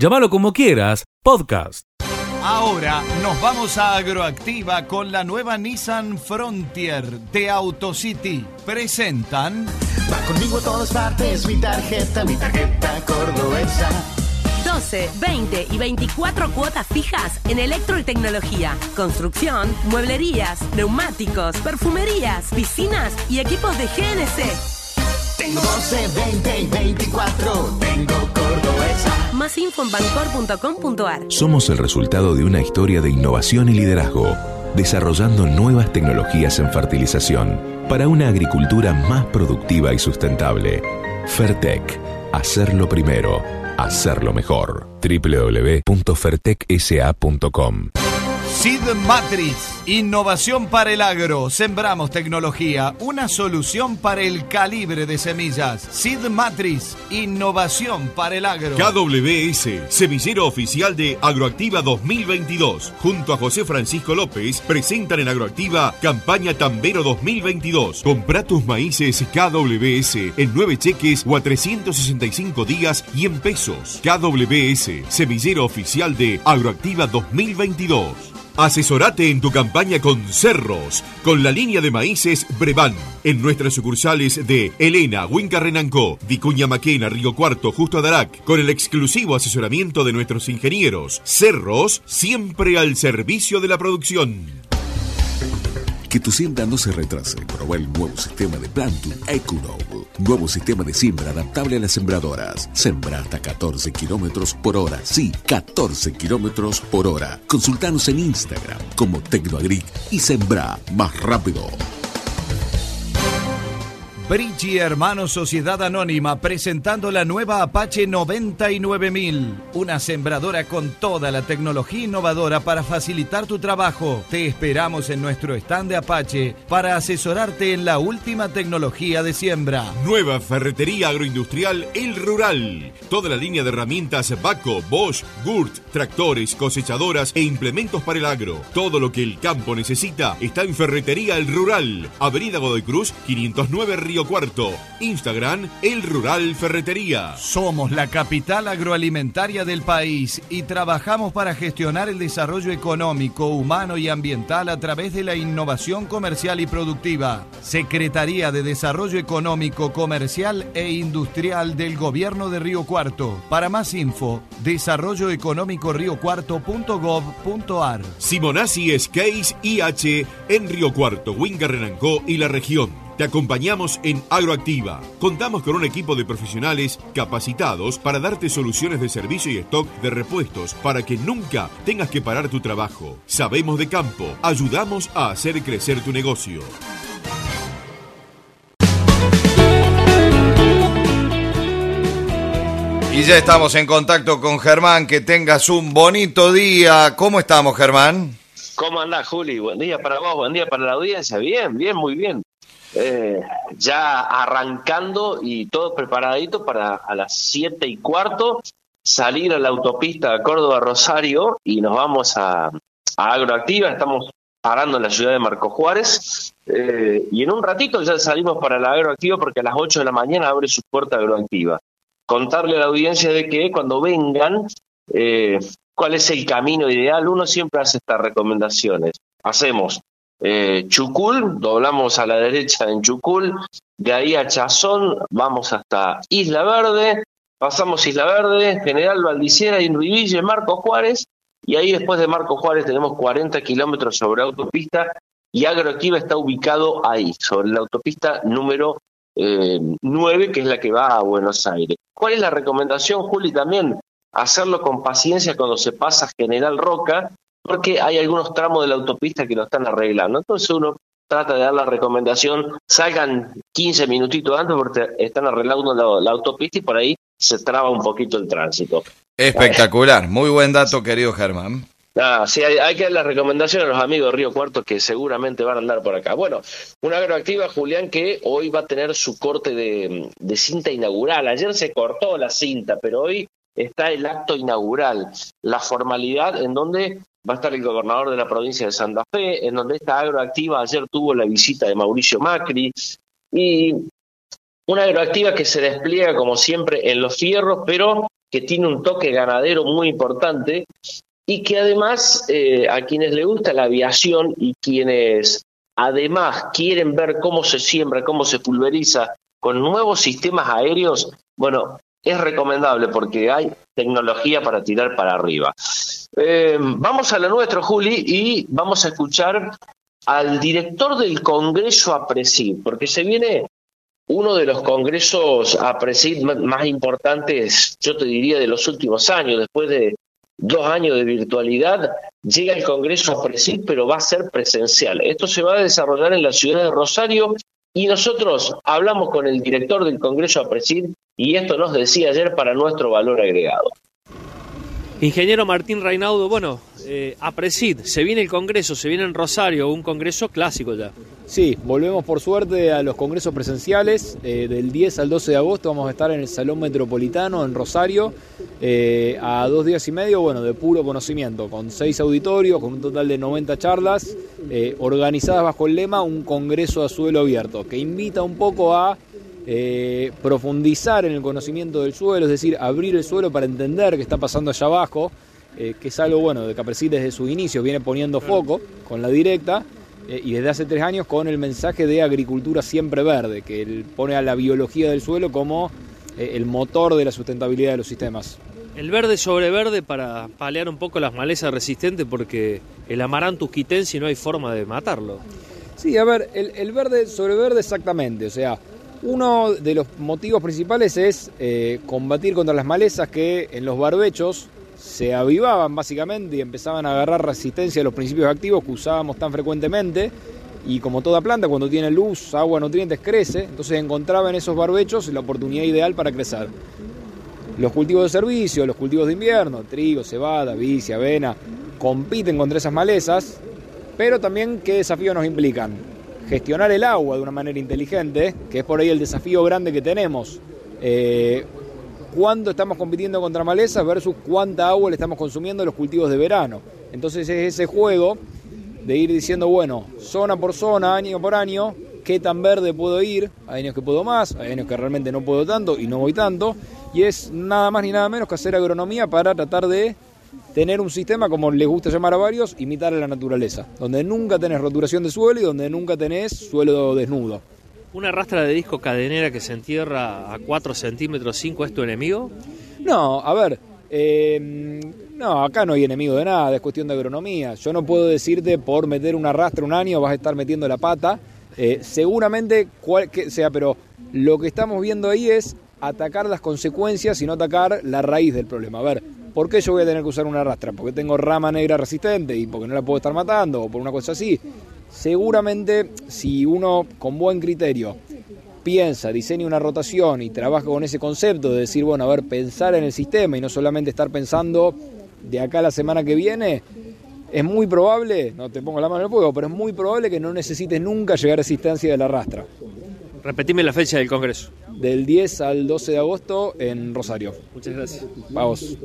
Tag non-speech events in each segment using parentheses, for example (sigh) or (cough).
Llámalo como quieras, podcast. Ahora nos vamos a Agroactiva con la nueva Nissan Frontier de AutoCity. Presentan. Va conmigo a todas partes, mi tarjeta, mi tarjeta cordobesa. 12, 20 y 24 cuotas fijas en electro y tecnología, construcción, mueblerías, neumáticos, perfumerías, piscinas y equipos de GNC. Tengo 12, 20 y 24, tengo cordobesa. Más info en. Somos el resultado de una historia de innovación y liderazgo, desarrollando nuevas tecnologías en fertilización para una agricultura más productiva y sustentable. Fertec, hacerlo primero, hacerlo mejor. www.fertecsa.com Seed Matrix, innovación para el agro. Sembramos tecnología, una solución para el calibre de semillas. Seed Matrix, innovación para el agro. KWS, semillero oficial de Agroactiva 2022. Junto a José Francisco López, presentan en Agroactiva campaña Tambero 2022. Compra tus maíces KWS en 9 cheques o a 365 días y en pesos. KWS, semillero oficial de Agroactiva 2022. Asesorate en tu campaña con Cerros, con la línea de maíces Brevan. En nuestras sucursales de Elena, Huinca Renancó, Vicuña Maquena, Río Cuarto, Justo Adarac, con el exclusivo asesoramiento de nuestros ingenieros. Cerros, siempre al servicio de la producción. Que tu siembra no se retrase. Proba el nuevo sistema de Plantum EcoNow. Nuevo sistema de siembra adaptable a las sembradoras. Sembra hasta 14 kilómetros por hora. Sí, 14 kilómetros por hora. Consultanos en Instagram como Tecnoagric y sembra más rápido. Brichi Hermanos Sociedad Anónima presentando la nueva Apache 99000, una sembradora con toda la tecnología innovadora para facilitar tu trabajo. Te esperamos en nuestro stand de Apache para asesorarte en la última tecnología de siembra. Nueva ferretería agroindustrial El Rural. Toda la línea de herramientas Baco, Bosch, Gurt, tractores, cosechadoras e implementos para el agro. Todo lo que el campo necesita está en Ferretería El Rural. Avenida Godoy Cruz, 509 Río Cuarto. Instagram El Rural Ferretería. Somos la capital agroalimentaria del país y trabajamos para gestionar el desarrollo económico, humano y ambiental a través de la innovación comercial y productiva. Secretaría de Desarrollo Económico, Comercial e Industrial del Gobierno de Río Cuarto. Para más info, desarrolloeconómicoriocuarto.gov.ar. Simonazzi Case IH en Río Cuarto, Huinca Renancó y la región. Te acompañamos en Agroactiva. Contamos con un equipo de profesionales capacitados para darte soluciones de servicio y stock de repuestos para que nunca tengas que parar tu trabajo. Sabemos de campo, ayudamos a hacer crecer tu negocio. Y ya estamos en contacto con Germán, que tengas un bonito día. ¿Cómo estamos, Germán? ¿Cómo andás, Juli? Buen día para vos, buen día para la audiencia. Bien, bien, muy bien. Eh, ya arrancando y todo preparadito para a las siete y cuarto salir a la autopista Córdoba-Rosario y nos vamos a, a, Agroactiva. Estamos parando en la ciudad de Marco Juárez eh, y en un ratito ya salimos para la Agroactiva porque a las 8 de la mañana abre su puerta Agroactiva contarle a la audiencia de que cuando vengan, eh, cuál es el camino ideal. Uno siempre hace estas recomendaciones. Hacemos eh, Chucul, doblamos a la derecha en Chucul, de ahí a Chazón, vamos hasta Isla Verde, pasamos Isla Verde, General Valdiciera, Inruiville, Marco Juárez, y ahí después de Marco Juárez tenemos 40 kilómetros sobre autopista y Agroactiva está ubicado ahí, sobre la autopista número eh, 9, que es la que va a Buenos Aires. ¿Cuál es la recomendación, Juli? También hacerlo con paciencia cuando se pasa General Roca, porque hay algunos tramos de la autopista que lo están arreglando. Entonces uno trata de dar la recomendación, salgan 15 minutitos antes porque están arreglando la, la autopista y por ahí se traba un poquito el tránsito. Espectacular, muy buen dato, querido Germán. Ah, sí, hay, hay, que dar las recomendaciones a los amigos de Río Cuarto que seguramente van a andar por acá. Bueno, una agroactiva, Julián, que hoy va a tener su corte de, de, cinta inaugural. Ayer se cortó la cinta, pero hoy está el acto inaugural, la formalidad en donde va a estar el gobernador de la provincia de Santa Fe, en donde esta agroactiva ayer tuvo la visita de Mauricio Macri y una agroactiva que se despliega como siempre en los fierros, pero que tiene un toque ganadero muy importante y que además eh, a quienes le gusta la aviación y quienes además quieren ver cómo se siembra, cómo se pulveriza con nuevos sistemas aéreos, bueno, es recomendable porque hay tecnología para tirar para arriba. Eh, vamos a lo nuestro, Juli, y vamos a escuchar al director del Congreso APRESID, porque se viene uno de los congresos APRESID más importantes, yo te diría, de los últimos años, después de dos años de virtualidad, llega el Congreso APRESID, pero va a ser presencial. Esto se va a desarrollar en la ciudad de Rosario y nosotros hablamos con el director del Congreso APRESID y esto nos decía ayer para nuestro valor agregado. Ingeniero Martín Reinaudo, bueno, eh, APRESID, se viene el Congreso, se viene en Rosario, un Congreso clásico ya. Sí, volvemos por suerte a los congresos presenciales. Eh, del 10 al 12 de agosto vamos a estar en el Salón Metropolitano en Rosario, eh, a dos días y medio, bueno, de puro conocimiento, con seis auditorios, con un total de 90 charlas, eh, organizadas bajo el lema Un Congreso a suelo abierto, que invita un poco a profundizar en el conocimiento del suelo, es decir, abrir el suelo para entender qué está pasando allá abajo, que es algo, bueno, de Capresit desde su inicio viene poniendo foco con la directa eh, y desde hace tres años con el mensaje de agricultura siempre verde, que pone a la biología del suelo como eh, el motor de la sustentabilidad de los sistemas. El verde sobre verde para paliar un poco las malezas resistentes porque el amaranthus quitensi no hay forma de matarlo. Sí, a ver, el, verde sobre verde exactamente, o sea, uno de los motivos principales es eh, combatir contra las malezas que en los barbechos se avivaban básicamente y empezaban a agarrar resistencia a los principios activos que usábamos tan frecuentemente. Y como toda planta, cuando tiene luz, agua, nutrientes, crece. Entonces encontraba en esos barbechos la oportunidad ideal para crecer. Los cultivos de servicio, los cultivos de invierno, trigo, cebada, vicia, avena, compiten contra esas malezas, pero también qué desafíos nos implican. Gestionar el agua de una manera inteligente, que es por ahí el desafío grande que tenemos. Eh, estamos compitiendo contra malezas versus cuánta agua le estamos consumiendo a los cultivos de verano. Entonces es ese juego de ir diciendo, bueno, zona por zona, año por año, qué tan verde puedo ir, hay años que puedo más, hay años que realmente no puedo tanto y no voy tanto, y es nada más ni nada menos que hacer agronomía para tratar de tener un sistema, como les gusta llamar a varios, imitar a la naturaleza, donde nunca tenés roturación de suelo y donde nunca tenés suelo desnudo. ¿Una rastra de disco cadenera que se entierra a 4 centímetros 5 es tu enemigo? No, a ver, eh, no, acá no hay enemigo de nada, es cuestión de agronomía. Yo no puedo decirte por meter una rastra un año vas a estar metiendo la pata. Eh, seguramente cual que sea, pero lo que estamos viendo ahí es atacar las consecuencias y no atacar la raíz del problema. A ver, ¿por qué yo voy a tener que usar una rastra? ¿Porque tengo rama negra resistente y porque no la puedo estar matando o por una cosa así? seguramente si uno con buen criterio piensa, diseña una rotación y trabaja con ese concepto de decir, bueno, a ver, pensar en el sistema y no solamente estar pensando de acá a la semana que viene, es muy probable, no te pongo la mano en el fuego, pero es muy probable que no necesites nunca llegar a esa instancia de la rastra. Repetime la fecha del Congreso. Del 10 al 12 de agosto en Rosario. Muchas gracias. Vamos.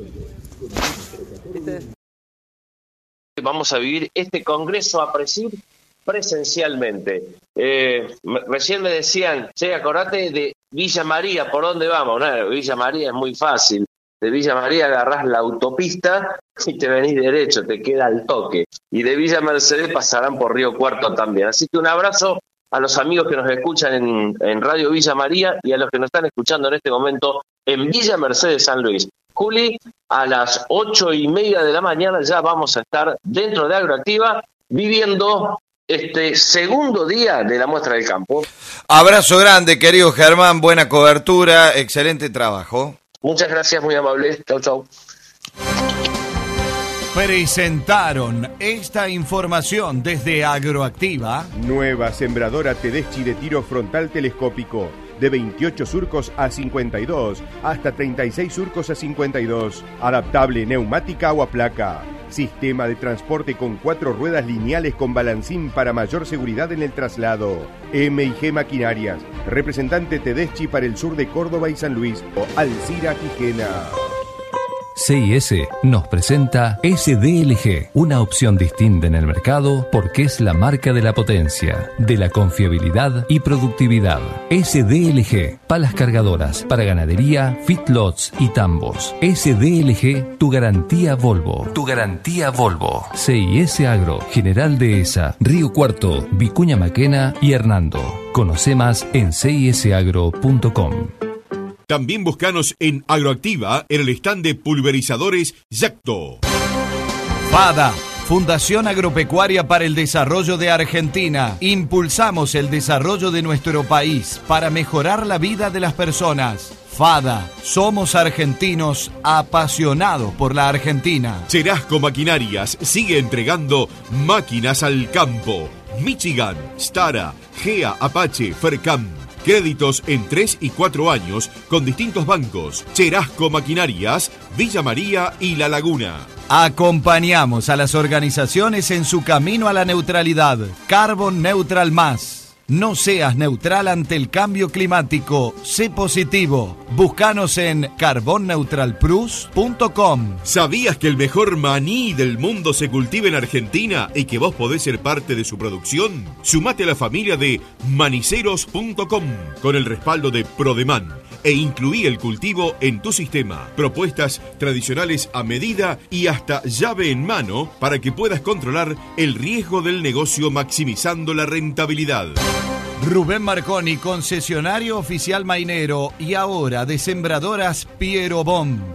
Vamos a vivir este Congreso a presidir presencialmente. Eh, recién me decían, che, acordate de Villa María, ¿por dónde vamos? Villa María es muy fácil. De Villa María agarrás la autopista y te venís derecho, te queda al toque. Y de Villa Mercedes pasarán por Río Cuarto también. Así que un abrazo a los amigos que nos escuchan en, en Radio Villa María y a los que nos están escuchando en este momento en Villa Mercedes San Luis. Juli, a las ocho y media de la mañana ya vamos a estar dentro de Agroactiva viviendo este segundo día de la muestra del campo. Abrazo grande, querido Germán, buena cobertura, excelente trabajo. Muchas gracias, muy amable. Chau, chau. Presentaron esta información desde Agroactiva. Nueva sembradora Tedeschi de tiro frontal telescópico. De 28 surcos a 52 hasta 36 surcos a 52. Adaptable neumática o a placa Sistema de transporte con cuatro ruedas lineales con balancín para mayor seguridad en el traslado. MIG Maquinarias, representante Tedeschi para el sur de Córdoba y San Luis. O Alcira Quijena. CIS nos presenta SDLG, una opción distinta en el mercado porque es la marca de la potencia, de la confiabilidad y productividad. SDLG, palas cargadoras para ganadería, fitlots y tambos. SDLG, tu garantía Volvo. Tu garantía Volvo. CIS Agro, General Dehesa, Río Cuarto, Vicuña Maquena y Hernando. Conoce más en cisagro.com. También buscanos en Agroactiva en el stand de pulverizadores Yacto. FADA. Fundación Agropecuaria para el Desarrollo de Argentina. Impulsamos el desarrollo de nuestro país para mejorar la vida de las personas. FADA. Somos argentinos apasionados por la Argentina. Cherasco Maquinarias sigue entregando máquinas al campo. Michigan, Stara, GEA, Apache, Fercam. Créditos en 3 y 4 años con distintos bancos. Cherasco Maquinarias, Villa María y La Laguna. Acompañamos a las organizaciones en su camino a la neutralidad. Carbon Neutral Más. No seas neutral ante el cambio climático. Sé positivo. Búscanos en carbonneutralplus.com. ¿Sabías que el mejor maní del mundo se cultiva en Argentina y que vos podés ser parte de su producción? Sumate a la familia de maniceros.com con el respaldo de Prodeman e incluí el cultivo en tu sistema. Propuestas tradicionales a medida y hasta llave en mano para que puedas controlar el riesgo del negocio maximizando la rentabilidad. Rubén Marconi, concesionario oficial mainero y ahora de sembradoras Piero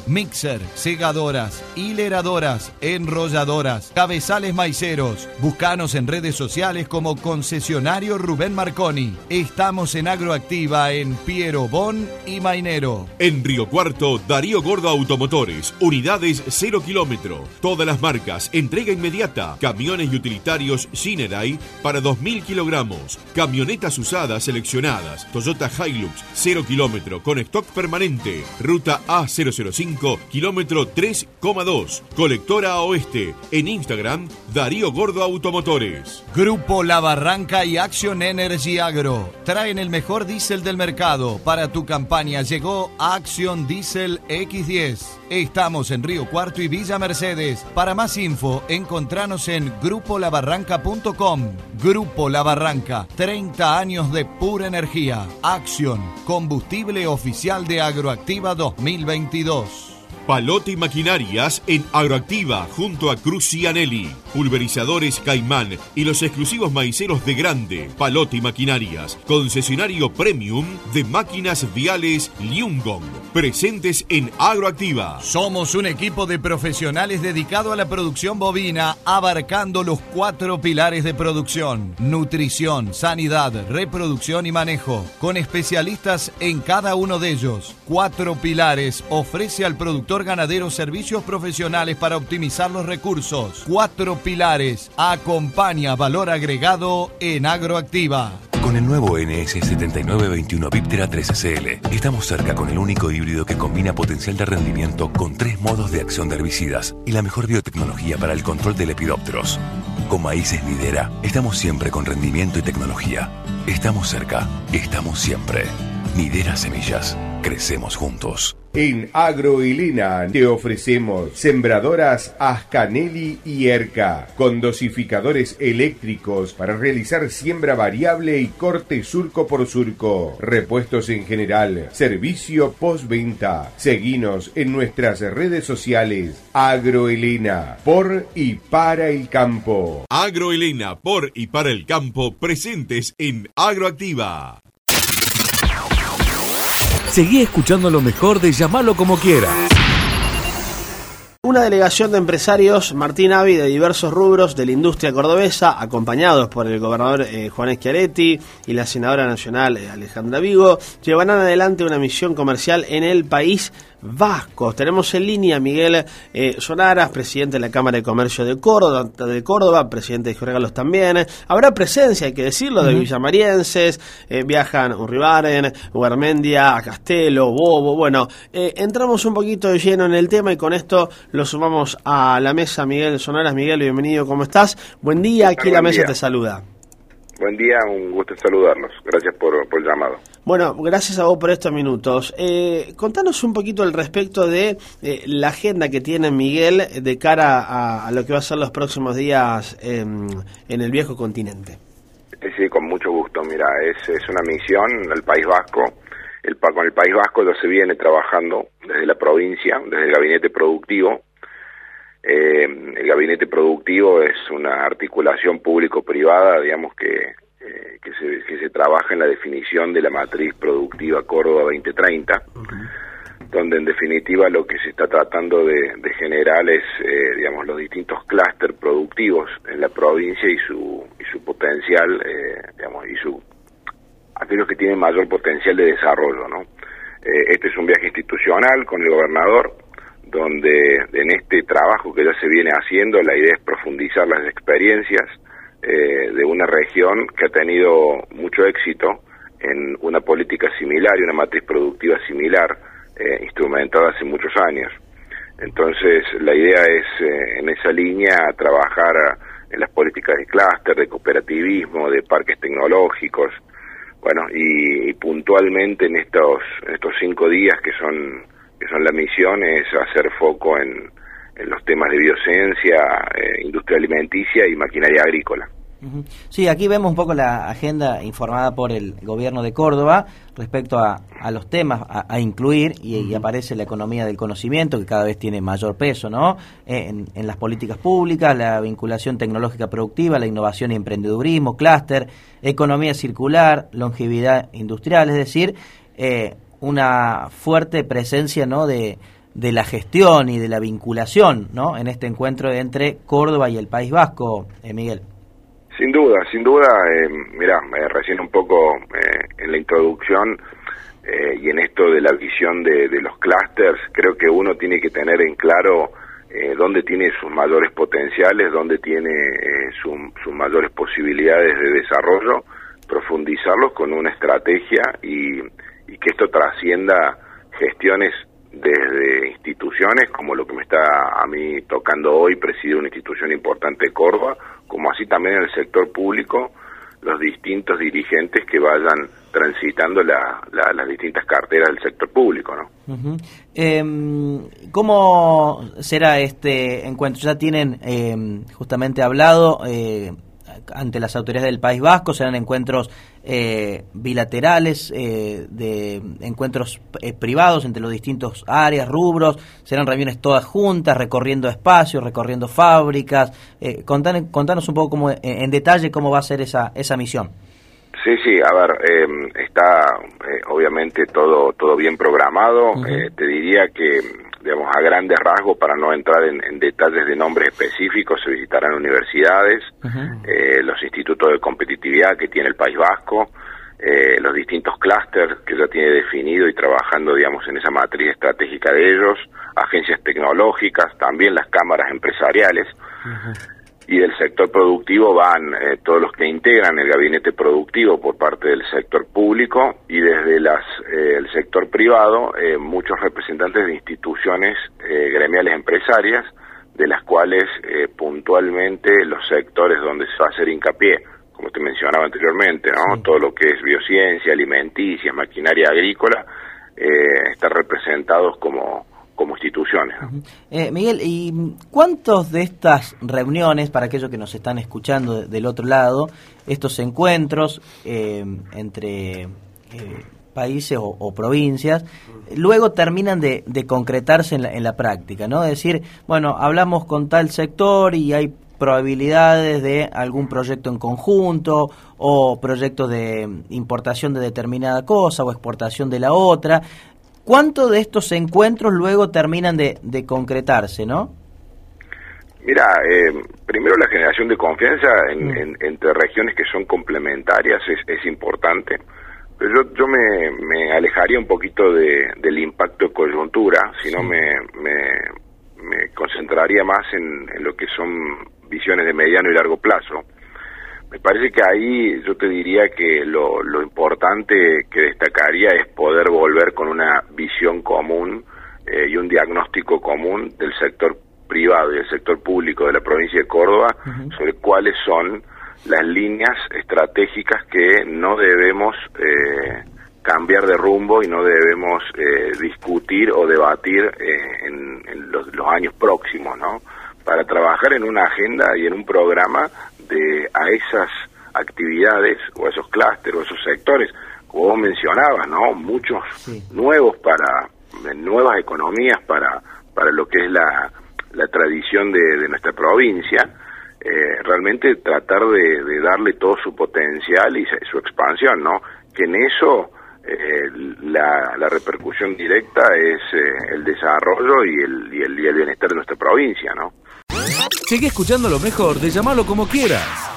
mixer, segadoras, hileradoras, enrolladoras, cabezales maiceros. Buscanos en redes sociales como concesionario Rubén Marconi. Estamos en Agroactiva en Piero Bon y Mainero. En Río Cuarto, Darío Gordo Automotores, unidades 0 kilómetro. Todas las marcas, entrega inmediata. Camiones y utilitarios Shinerai para 2.000 kilogramos. Camionetas usadas seleccionadas. Toyota Hilux 0 kilómetro con stock permanente. Ruta A005, kilómetro 3,2. Colectora Oeste. En Instagram, Darío Gordo Automotores. Grupo La Barranca y Action Energy Agro traen el mejor diésel del mercado. Para tu campaña llegó Action Diesel X10. Estamos en Río Cuarto y Villa Mercedes. Para más info, encontranos en grupolabarranca.com. Grupo La Barranca, 30 años de pura energía. Action, combustible oficial de Agroactiva 2022. Palote y maquinarias en Agroactiva junto a Crucianelli. Pulverizadores Caimán y los exclusivos maiceros de Grande. Palote y maquinarias. Concesionario premium de máquinas viales Liungong. Presentes en Agroactiva. Somos un equipo de profesionales dedicado a la producción bovina, abarcando los cuatro pilares de producción: nutrición, sanidad, reproducción y manejo. Con especialistas en cada uno de ellos. Cuatro pilares ofrece al productor ganadero servicios profesionales para optimizar los recursos. Cuatro pilares acompaña valor agregado en Agroactiva. Con el nuevo NS7921 Viptera 3SL, estamos cerca con el único híbrido que combina potencial de rendimiento con tres modos de acción de herbicidas y la mejor biotecnología para el control de lepidópteros. Con Maíces Lidera, estamos siempre con rendimiento y tecnología. Estamos cerca, estamos siempre. Nidera Semillas, crecemos juntos. En Agroelena te ofrecemos sembradoras Ascanelli y Erca, con dosificadores eléctricos para realizar siembra variable y corte surco por surco, repuestos en general, servicio postventa. Seguinos en nuestras redes sociales Agroelena, por y para el campo. Agroelena, por y para el campo, presentes en Agroactiva. Seguí escuchando lo mejor de llamarlo como quieras. Una delegación de empresarios, Martín Avi, de diversos rubros de la industria cordobesa, acompañados por el gobernador eh, Juan Schiaretti y la senadora nacional eh, Alejandra Vigo, llevarán adelante una misión comercial en el país vasco. Tenemos en línea a Miguel eh, Sonaras, presidente de la Cámara de Comercio de Córdoba, de Córdoba presidente de Jorgalos también. Habrá presencia, hay que decirlo, de villamarienses, eh, viajan Urribaren, Guarmendia, Castelo, Bobo. Bueno, eh, entramos un poquito de lleno en el tema y con esto lo sumamos a la mesa. Miguel Sonaras, Miguel, bienvenido, ¿cómo estás? Buen día, aquí la mesa te saluda. Buen día, un gusto saludarlos. Gracias por, por el llamado. Bueno, gracias a vos por estos minutos. Eh, contanos un poquito al respecto de eh, la agenda que tiene Miguel de cara a, a, lo que va a ser los próximos días en, en el viejo continente. Sí, con mucho gusto. Mira, es, es una misión el País Vasco. El, con el País Vasco lo se viene trabajando desde la provincia, desde el gabinete productivo. Eh, el gabinete productivo es una articulación público-privada, digamos, que, eh, que, se, que se trabaja en la definición de la matriz productiva Córdoba 2030, donde en definitiva lo que se está tratando de, de generar es, eh, digamos, los distintos clústeres productivos en la provincia y su, y su potencial, eh, digamos, y su aquellos que tienen mayor potencial de desarrollo, ¿no? Eh, este es un viaje institucional con el gobernador, donde en este trabajo que ya se viene haciendo, la idea es profundizar las experiencias eh, de una región que ha tenido mucho éxito en una política similar y una matriz productiva similar, eh, instrumentada hace muchos años. Entonces, la idea es, eh, en esa línea, trabajar en las políticas de clúster, de cooperativismo, de parques tecnológicos, bueno, y, y puntualmente en estos, en estos cinco días que son que son la misión, es hacer foco en, en los temas de biociencia, eh, industria alimenticia y maquinaria agrícola. Sí, aquí vemos un poco la agenda informada por el gobierno de Córdoba respecto a, a los temas a, a incluir y, y, aparece la economía del conocimiento que cada vez tiene mayor peso, ¿no? En, en, las políticas públicas, la vinculación tecnológica productiva, la innovación y emprendedurismo, clúster, economía circular, longevidad industrial, es decir, eh, una fuerte presencia, ¿no? De, de la gestión y de la vinculación, ¿no? En este encuentro entre Córdoba y el País Vasco, eh, Miguel. Sin duda, sin duda, eh, mira, eh, recién un poco eh, en la introducción eh, y en esto de la visión de, los clústeres, creo que uno tiene que tener en claro dónde tiene sus mayores potenciales, dónde tiene su, sus mayores posibilidades de desarrollo, profundizarlos con una estrategia y, y que esto trascienda gestiones desde instituciones como lo que me está a mí tocando hoy, presidir una institución importante de Córdoba, como así también en el sector público, los distintos dirigentes que vayan transitando la, la, las distintas carteras del sector público, ¿no? Uh ¿Cómo será este encuentro? Ya tienen eh, justamente hablado eh, ante las autoridades del País Vasco, serán encuentros eh, bilaterales, eh, de encuentros eh, privados entre los distintos áreas, rubros, serán reuniones todas juntas, recorriendo espacios, recorriendo fábricas. Eh, contanos, contanos un poco cómo, en detalle cómo va a ser esa, esa misión. Sí, sí, a ver, eh, está eh, obviamente todo todo bien programado. Uh -huh. eh, te diría que, digamos, a grandes rasgos, para no entrar en, en detalles de nombres específicos, se visitarán universidades, uh -huh. eh, los institutos de competitividad que tiene el País Vasco, eh, los distintos clústeres que ya tiene definido y trabajando, digamos, en esa matriz estratégica de ellos, agencias tecnológicas, también las cámaras empresariales. Uh -huh y del sector productivo van eh, todos los que integran el gabinete productivo por parte del sector público y desde las eh, el sector privado eh, muchos representantes de instituciones eh, gremiales empresarias de las cuales eh, puntualmente los sectores donde se va a hacer hincapié como te mencionaba anteriormente no sí. todo lo que es biociencia alimenticia maquinaria agrícola eh, están representados como como instituciones. Eh, Miguel, ¿y cuántos de estas reuniones, para aquellos que nos están escuchando del otro lado, estos encuentros eh, entre eh, países o, provincias, luego terminan de, de concretarse en la, en la práctica? ¿no? Decir, bueno, hablamos con tal sector y hay probabilidades de algún proyecto en conjunto o proyectos de importación de determinada cosa o exportación de la otra. ¿Cuántos de estos encuentros luego terminan de, de concretarse, no? Mira, eh, primero la generación de confianza en, mm. en, entre regiones que son complementarias es, es importante. Pero yo, yo me, me, alejaría un poquito de, del impacto de coyuntura, sino sí. me, me, me, concentraría más en, en lo que son visiones de mediano y largo plazo. Me parece que ahí yo te diría que lo, lo importante que destacaría es poder volver con una visión común eh, y un diagnóstico común del sector privado y del sector público de la provincia de Córdoba uh -huh. sobre cuáles son las líneas estratégicas que no debemos eh, cambiar de rumbo y no debemos eh, discutir o debatir eh, en, en los, los años próximos, ¿no? Para trabajar en una agenda y en un programa de a esas actividades o esos clústeres o esos sectores, como vos mencionabas, ¿no? Muchos nuevos para nuevas economías para para lo que es la, la tradición de, de nuestra provincia, eh, realmente tratar de, de, darle todo su potencial y su expansión, ¿no? Que en eso eh, la, la, repercusión directa es eh, el desarrollo y el, y el, y el bienestar de nuestra provincia, ¿no? Sigue escuchando lo mejor de llamarlo como quieras.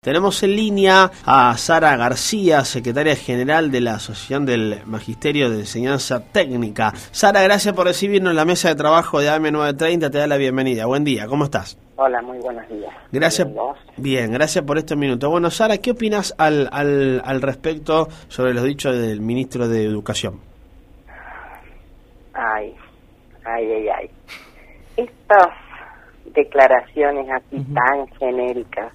Tenemos en línea a Sara García, secretaria general de la Asociación del Magisterio de Enseñanza Técnica. Sara, gracias por recibirnos en la mesa de trabajo de AM930. Te da la bienvenida. Buen día, ¿cómo estás? Hola, muy buenos días. Gracias. Bien, gracias por estos minutos. Bueno, Sara, ¿qué opinas al, al, al respecto sobre los dichos del ministro de Educación? Ay, ay, ay, ay. Declaraciones así uh -huh. tan genéricas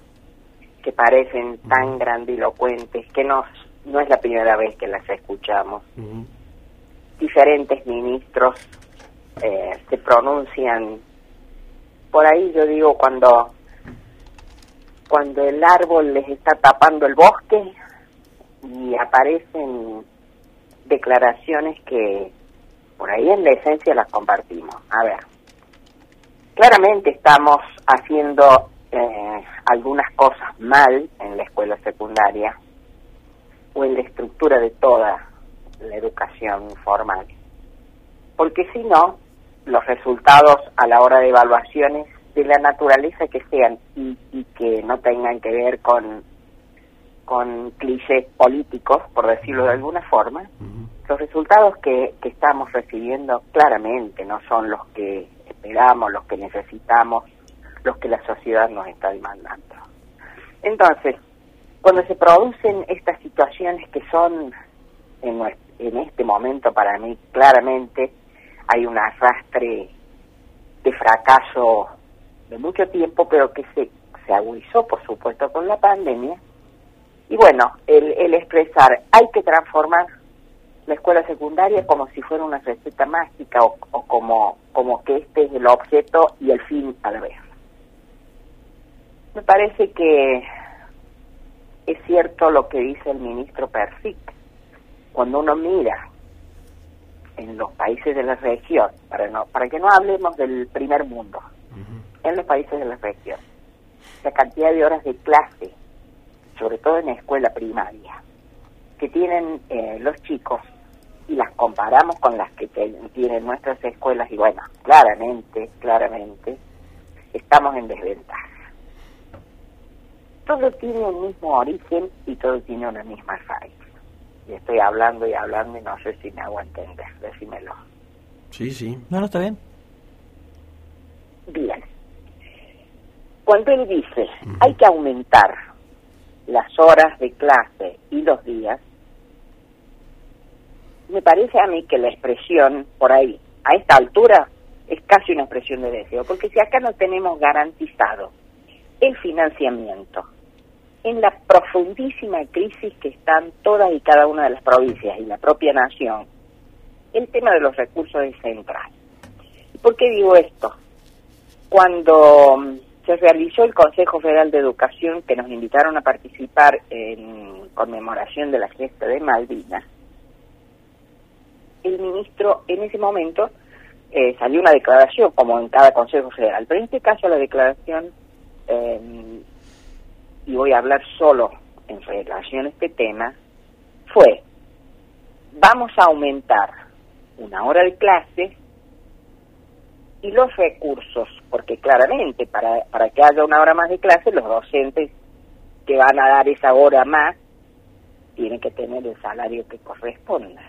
que parecen tan grandilocuentes, que no, no es la primera vez que las escuchamos. Uh -huh. Diferentes ministros eh, se pronuncian, por ahí yo digo cuando, cuando el árbol les está tapando el bosque y aparecen declaraciones que por ahí en la esencia las compartimos. A ver, claramente estamos haciendo eh, algunas cosas mal en la escuela secundaria o en la estructura de toda la educación formal. Porque si no, los resultados a la hora de evaluaciones de la naturaleza que sean y, y que no tengan que ver con, con clichés políticos, por decirlo de alguna forma, uh -huh. los resultados que, que estamos recibiendo claramente no son los que esperamos, los que necesitamos los que la sociedad nos está demandando. Entonces, cuando se producen estas situaciones que son en, en este momento para mí claramente hay un arrastre de fracaso de mucho tiempo, pero que se, se agudizó, por supuesto, con la pandemia. Y bueno, el, el expresar, hay que transformar la escuela secundaria como si fuera una receta mágica o, o como, como que este es el objeto y el fin a la vez. Me parece que es cierto lo que dice el ministro Persic. Cuando uno mira en los países de la región, para, no, para que no hablemos del primer mundo, uh -huh. en los países de la región, la cantidad de horas de clase, sobre todo en la escuela primaria, que tienen eh, los chicos y las comparamos con las que tienen nuestras escuelas y bueno, claramente, claramente, estamos en desventaja todo tiene un mismo origen y todo tiene una misma raíz. Y estoy hablando y hablando y no sé si me hago entender, decímelo. Sí, sí. No, no, está bien. Bien. Cuando él dice, uh -huh. hay que aumentar las horas de clase y los días, me parece a mí que la expresión por ahí, a esta altura, es casi una expresión de deseo, porque si acá no tenemos garantizado el financiamiento en la profundísima crisis que están todas y cada una de las provincias y la propia nación, el tema de los recursos es central. ¿Por qué digo esto? Cuando mm, se realizó el Consejo Federal de Educación, que nos invitaron a participar en conmemoración de la gesta de Malvinas, el ministro en ese momento eh, salió una declaración, como en cada Consejo Federal, pero en este caso la declaración eh, y voy a hablar solo en relación a este tema, fue, vamos a aumentar una hora de clase y los recursos, porque claramente para, para que haya una hora más de clase, los docentes que van a dar esa hora más tienen que tener el salario que corresponda.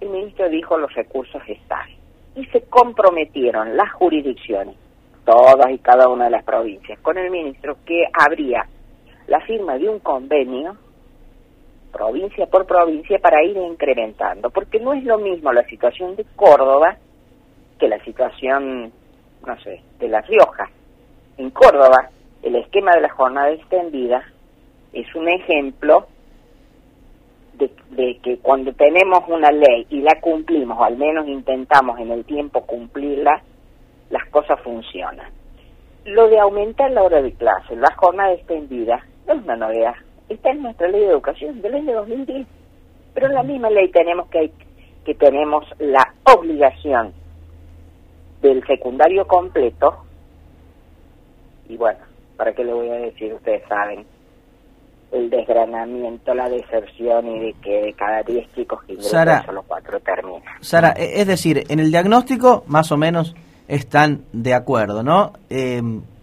El ministro dijo los recursos están y se comprometieron las jurisdicciones todas y cada una de las provincias, con el ministro que habría la firma de un convenio, provincia por provincia, para ir incrementando, porque no es lo mismo la situación de Córdoba que la situación, no sé, de La Rioja. En Córdoba el esquema de la jornada extendida es un ejemplo de, de, que cuando tenemos una ley y la cumplimos, o al menos intentamos en el tiempo cumplirla, las cosas funcionan. Lo de aumentar la hora de clase, la jornada extendida, no es una novedad. Está en nuestra ley de educación del año 2010. Pero en la misma ley tenemos que, que tenemos la obligación del secundario completo. Y bueno, ¿para qué le voy a decir? Ustedes saben el desgranamiento, la deserción y de que de cada 10 chicos que ingresan Sara. solo 4 terminan. Sara, e- es decir, en el diagnóstico más o menos están de acuerdo, ¿no? Eh,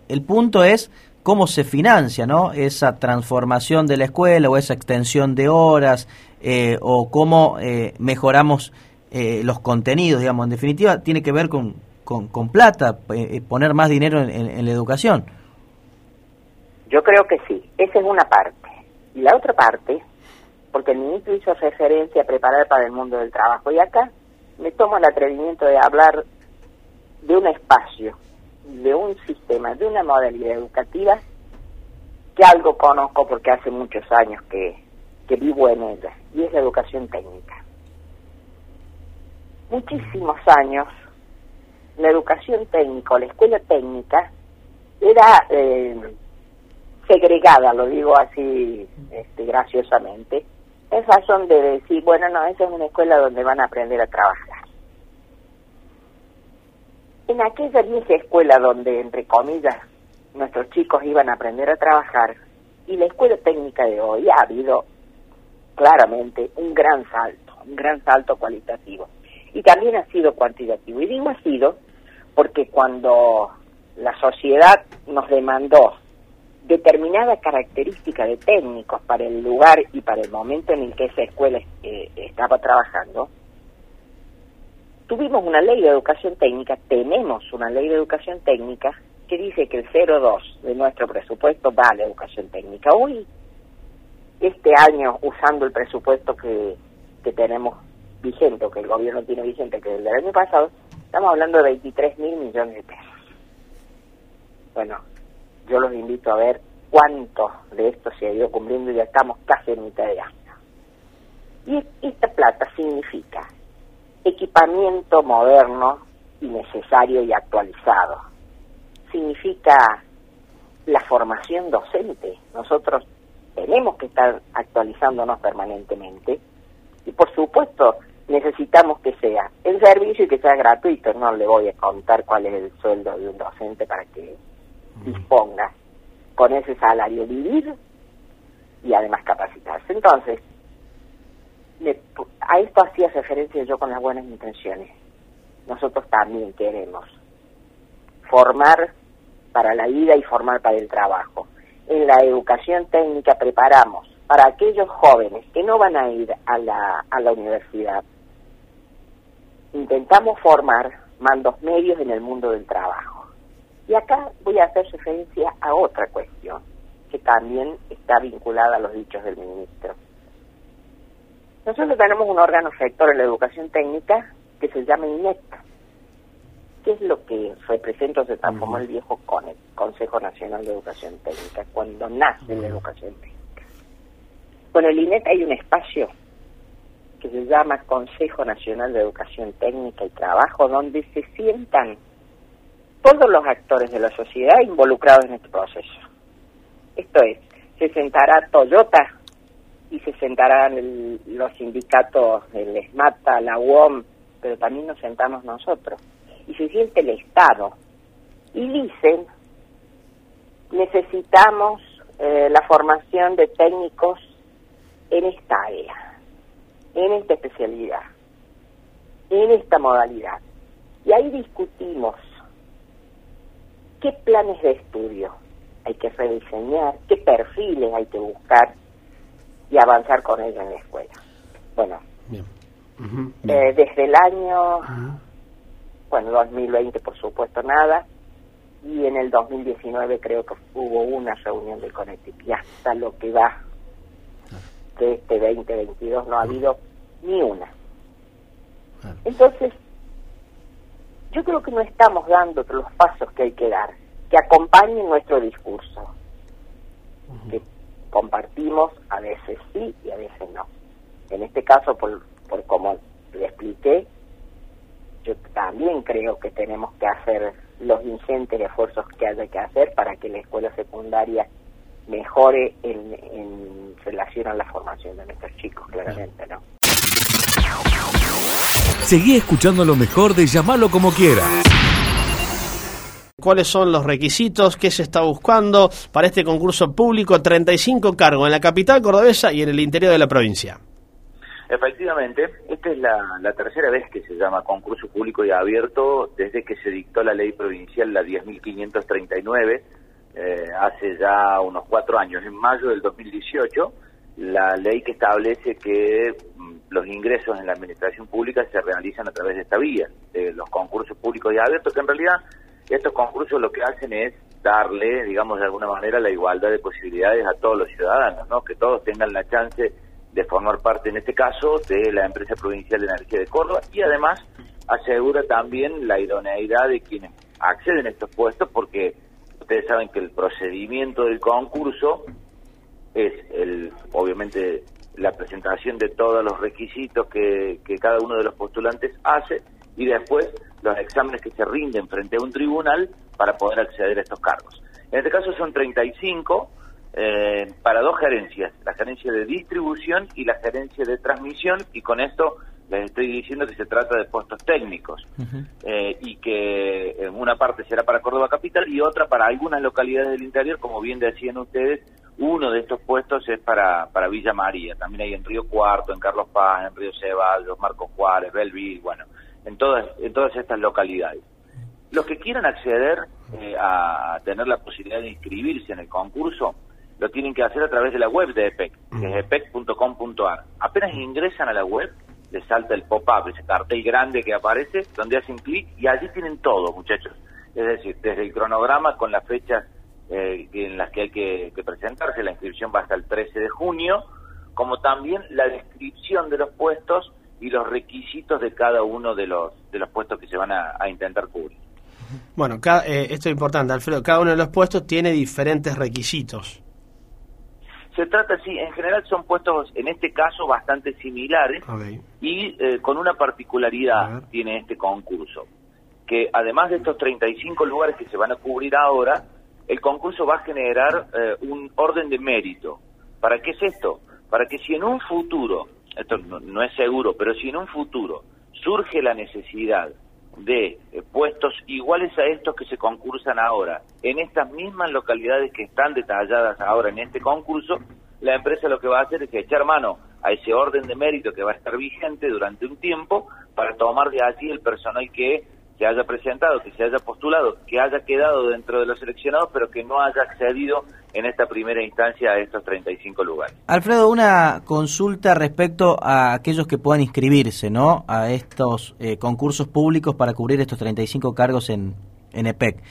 el punto es cómo se financia, ¿no? Esa transformación de la escuela o esa extensión de horas eh, o cómo eh, mejoramos eh, los contenidos, digamos. En definitiva, tiene que ver con, con, con plata, eh, poner más dinero en, en- en la educación. Yo creo que sí, esa es una parte. Y la otra parte, porque el ministro hizo referencia a preparar para el mundo del trabajo, y acá me tomo el atrevimiento de hablar de un espacio, de un sistema, de una modalidad educativa que algo conozco porque hace muchos años que, que vivo en ella, y es la educación técnica. Muchísimos años, la educación técnica o la escuela técnica era eh, segregada, lo digo así este, graciosamente, en razón de decir, bueno, no, esa es una escuela donde van a aprender a trabajar. En aquella vieja escuela donde, entre comillas, nuestros chicos iban a aprender a trabajar, y la escuela técnica de hoy ha habido claramente un gran salto, un gran salto cualitativo. Y también ha sido cuantitativo. Y digo ha sido porque cuando la sociedad nos demandó determinada característica de técnicos para el lugar y para el momento en el que esa escuela eh, estaba trabajando, tuvimos una ley de educación técnica, tenemos una ley de educación técnica que dice que el 0,2 de nuestro presupuesto va a la educación técnica. Hoy, este año, usando el presupuesto que, que tenemos vigente, o que el gobierno tiene vigente, que el del año pasado, estamos hablando de 23 mil millones de pesos. Bueno, yo los invito a ver cuánto de esto se ha ido cumpliendo y ya estamos casi en mitad de año. Y esta plata significa equipamiento moderno y necesario y actualizado. Significa la formación docente. Nosotros tenemos que estar actualizándonos permanentemente y por supuesto necesitamos que sea el servicio y que sea gratuito. No le voy a contar cuál es el sueldo de un docente para que disponga con ese salario vivir y además capacitarse. Entonces, a esto hacía referencia yo con las buenas intenciones. Nosotros también queremos formar para la vida y formar para el trabajo. En la educación técnica preparamos para aquellos jóvenes que no van a ir a la, a la universidad. Intentamos formar mandos medios en el mundo del trabajo. Y acá voy a hacer referencia a otra cuestión que también está vinculada a los dichos del ministro. Nosotros tenemos un órgano rector en la educación técnica que se llama INET. ¿Qué es lo que representa o se transformó el viejo CONET, Consejo Nacional de Educación Técnica, cuando nace la educación técnica? Bueno, en el INET hay un espacio que se llama Consejo Nacional de Educación Técnica y Trabajo, donde se sientan todos los actores de la sociedad involucrados en este proceso. Esto es, se sentará Toyota y se sentarán el- los sindicatos, el ESMATA, la UOM, pero también nos sentamos nosotros. Y se siente el Estado. Y dicen, necesitamos eh, la formación de técnicos en esta área, en esta especialidad, en esta modalidad. Y ahí discutimos qué planes de estudio hay que rediseñar, qué perfiles hay que buscar y avanzar con ellos en la escuela. Bueno, eh, desde el año, bueno, 2020 por supuesto nada, y en el 2019 creo que hubo una reunión del Conectic y hasta lo que va de este 2022 no ha habido ni una. Entonces, yo creo que no estamos dando los pasos que hay que dar, que acompañen nuestro discurso, que compartimos a veces sí y a veces no. En este caso, por, por como le expliqué, yo también creo que tenemos que hacer los ingentes esfuerzos que haya que hacer para que la escuela secundaria mejore en, en relación a la formación de nuestros chicos, claramente, ¿no? Seguí escuchando lo mejor de llamarlo como quiera. ¿Cuáles son los requisitos? ¿Qué se está buscando para este concurso público? 35 cargos en la capital cordobesa y en el interior de la provincia. Efectivamente, esta es la, la, tercera vez que se llama concurso público y abierto desde que se dictó la ley provincial, la 10.539, eh, hace ya unos cuatro años, en mayo del 2018, la ley que establece que mm, los ingresos en la administración pública se realizan a través de esta vía, de los concursos públicos y abiertos, que en realidad estos concursos lo que hacen es darle, digamos de alguna manera, la igualdad de posibilidades a todos los ciudadanos, ¿no? que todos tengan la chance de formar parte, en este caso, de la empresa provincial de energía de Córdoba y además asegura también la idoneidad de quienes acceden a estos puestos porque ustedes saben que el procedimiento del concurso es el obviamente la presentación de todos los requisitos que, que cada uno de los postulantes hace y después los exámenes que se rinden frente a un tribunal para poder acceder a estos cargos. En este caso son 35 eh, para dos gerencias, la gerencia de distribución y la gerencia de transmisión, y con esto les estoy diciendo que se trata de puestos técnicos eh, y que en una parte será para Córdoba Capital y otra para algunas localidades del interior, como bien decían ustedes, uno de estos puestos es para, para Villa María, también hay en Río Cuarto, en Carlos Paz, en Río Ceballos, Marcos Juárez, Belville, bueno, en todas, en todas estas localidades. Los que quieran acceder eh, a tener la posibilidad de inscribirse en el concurso, lo tienen que hacer a través de la web de EPEC, que es epec.com.ar. Apenas ingresan a la web, les salta el pop-up, ese cartel grande que aparece, donde hacen clic y allí tienen todo, muchachos. Es decir, desde el cronograma con las fechas eh, en las que hay que, que, presentarse, la inscripción va hasta el 13 de junio, como también la descripción de los puestos y los requisitos de cada uno de los, de los puestos que se van a, a intentar cubrir. Bueno, cada, eh, esto es importante, Alfredo, cada uno de los puestos tiene diferentes requisitos. Se trata, sí, en general son puestos, en este caso, bastante similares y eh, con una particularidad tiene este concurso, que además de estos 35 lugares que se van a cubrir ahora, el concurso va a generar eh, un orden de mérito. ¿Para qué es esto? Para que si en un futuro, esto no, es seguro, pero si en un futuro surge la necesidad de eh, puestos iguales a estos que se concursan ahora en estas mismas localidades que están detalladas ahora en este concurso, la empresa lo que va a hacer es echar mano a ese orden de mérito que va a estar vigente durante un tiempo para tomar de allí el personal que se haya presentado, que se haya postulado, que haya quedado dentro de los seleccionados, pero que no haya accedido en esta primera instancia a estos 35 lugares. Alfredo, una consulta respecto a aquellos que puedan inscribirse, ¿no? A estos eh, concursos públicos para cubrir estos 35 cargos en, en EPEC.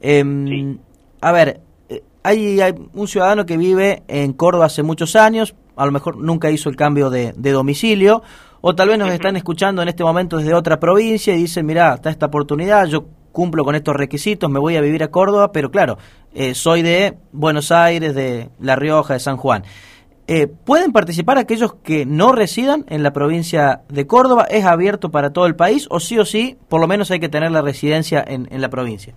Eh, A ver, eh, hay, hay, un ciudadano que vive en Córdoba hace muchos años, a lo mejor nunca hizo el cambio de, de domicilio, o tal vez nos están escuchando en este momento desde otra provincia y dicen, mira, está esta oportunidad, yo cumplo con estos requisitos, me voy a vivir a Córdoba, pero claro, eh, soy de Buenos Aires, de La Rioja, de San Juan. Eh, ¿Pueden participar aquellos que no residan en la provincia de Córdoba? ¿Es abierto para todo el país o sí o sí, por lo menos hay que tener la residencia en, en la provincia?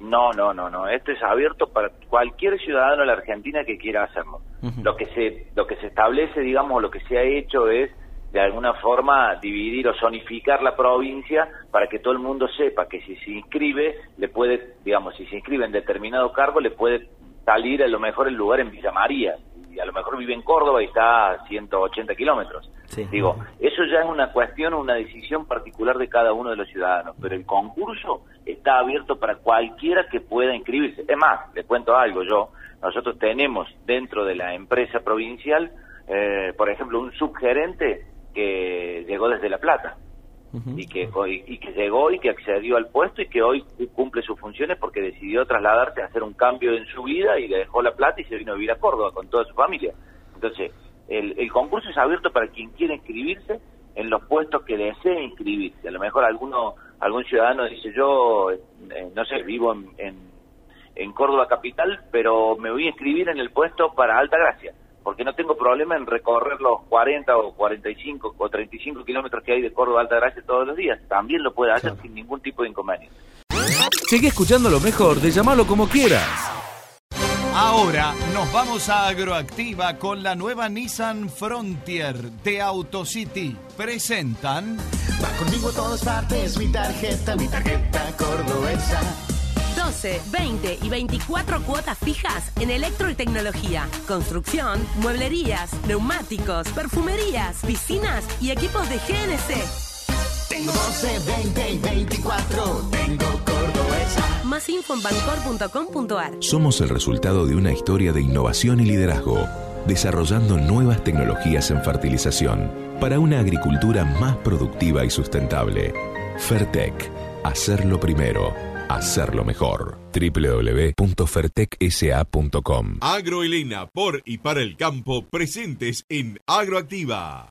No, no, no, no. Esto es abierto para cualquier ciudadano de la Argentina que quiera hacerlo. Uh -huh. Lo que se lo que se establece, digamos, lo que se ha hecho es de alguna forma dividir o zonificar la provincia para que todo el mundo sepa que si se inscribe, le puede, digamos, si se inscribe en determinado cargo, le puede salir a lo mejor el lugar en Villa María. Y a lo mejor vive en Córdoba y está a 180 kilómetros. Sí. Digo, eso ya es una cuestión, una decisión particular de cada uno de los ciudadanos, pero el concurso está abierto para cualquiera que pueda inscribirse. Es más, le cuento algo yo, nosotros tenemos dentro de la empresa provincial, eh, por ejemplo, un subgerente que llegó desde La Plata uh -huh. y que y, que llegó y que accedió al puesto y que hoy cumple sus funciones porque decidió trasladarse a hacer un cambio en su vida y le dejó La Plata y se vino a vivir a Córdoba con toda su familia. Entonces, el, el concurso es abierto para quien quiera inscribirse en los puestos que desee inscribirse. A lo mejor alguno algún ciudadano dice yo, eh, no sé, vivo en, en, en Córdoba Capital, pero me voy a inscribir en el puesto para Alta Gracia, porque no tengo problema en recorrer los 40 o 45 o 35 kilómetros que hay de Córdoba a Alta Gracia todos los días. También lo puede hacer sin ningún tipo de inconveniente. Sigue escuchando lo mejor de llamarlo como quieras. Ahora nos vamos a Agroactiva con la nueva Nissan Frontier de AutoCity. Presentan. Va conmigo a todas partes, mi tarjeta, mi tarjeta cordobesa. 12, 20 y 24 cuotas fijas en electro y tecnología, construcción, mueblerías, neumáticos, perfumerías, piscinas y equipos de GNC. Tengo 12, 20 y 24. Tengo cordobesa. Más info en bancor.com.ar. Somos el resultado de una historia de innovación y liderazgo, desarrollando nuevas tecnologías en fertilización para una agricultura más productiva y sustentable. Fertec, hacerlo primero, hacerlo mejor. www.fertecsa.com Agroelena, por y para el campo, presentes en Agroactiva.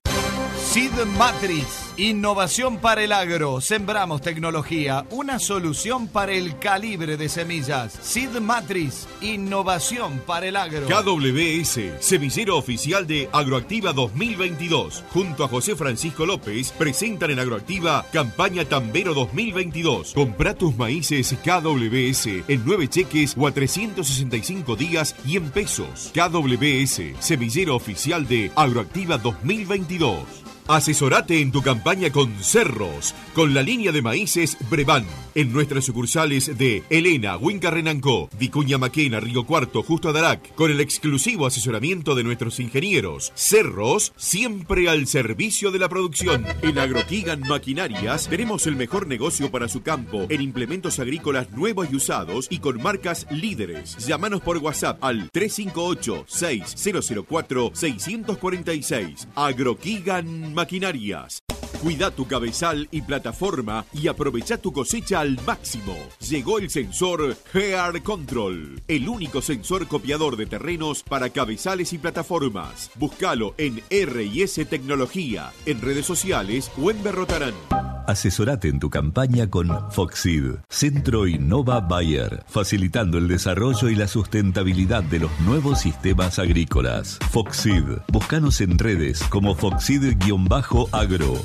Seed Matrix, innovación para el agro. Sembramos tecnología, una solución para el calibre de semillas. Seed Matrix, innovación para el agro. KWS, semillero oficial de Agroactiva 2022. Junto a José Francisco López, presentan en Agroactiva campaña Tambero 2022. Compra tus maíces KWS en 9 cheques o a 365 días y en pesos. KWS, semillero oficial de Agroactiva 2022. Asesorate en tu campaña con Cerros, con la línea de maíces Brevan. En nuestras sucursales de Elena, Huinca Renancó, Vicuña Maquena, Río Cuarto, Justo Adarac, con el exclusivo asesoramiento de nuestros ingenieros. Cerros, siempre al servicio de la producción. En Agroquigan Maquinarias tenemos el mejor negocio para su campo en implementos agrícolas nuevos y usados y con marcas líderes. Llámanos por WhatsApp al 358-6004-646. Agroquigan Maquinarias. Cuida tu cabezal y plataforma y aprovecha tu cosecha al máximo. Llegó el sensor Gear Control, el único sensor copiador de terrenos para cabezales y plataformas. Búscalo en R&S Tecnología, en redes sociales o en Berrotarán. Asesorate en tu campaña con Foxid, Centro Innova Bayer, facilitando el desarrollo y la sustentabilidad de los nuevos sistemas agrícolas. Foxid, búscanos en redes como Foxid-agro.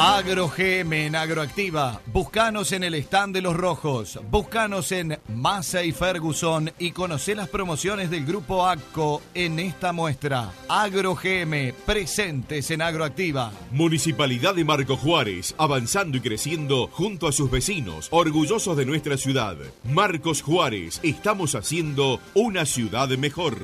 Agro GM en Agroactiva. Búscanos en el stand de los rojos. Búscanos en Massa y Ferguson y conoce las promociones del grupo ACCO en esta muestra. Agro GM, presentes en Agroactiva. Municipalidad de Marco Juárez, avanzando y creciendo junto a sus vecinos, orgullosos de nuestra ciudad. Marcos Juárez, estamos haciendo una ciudad mejor.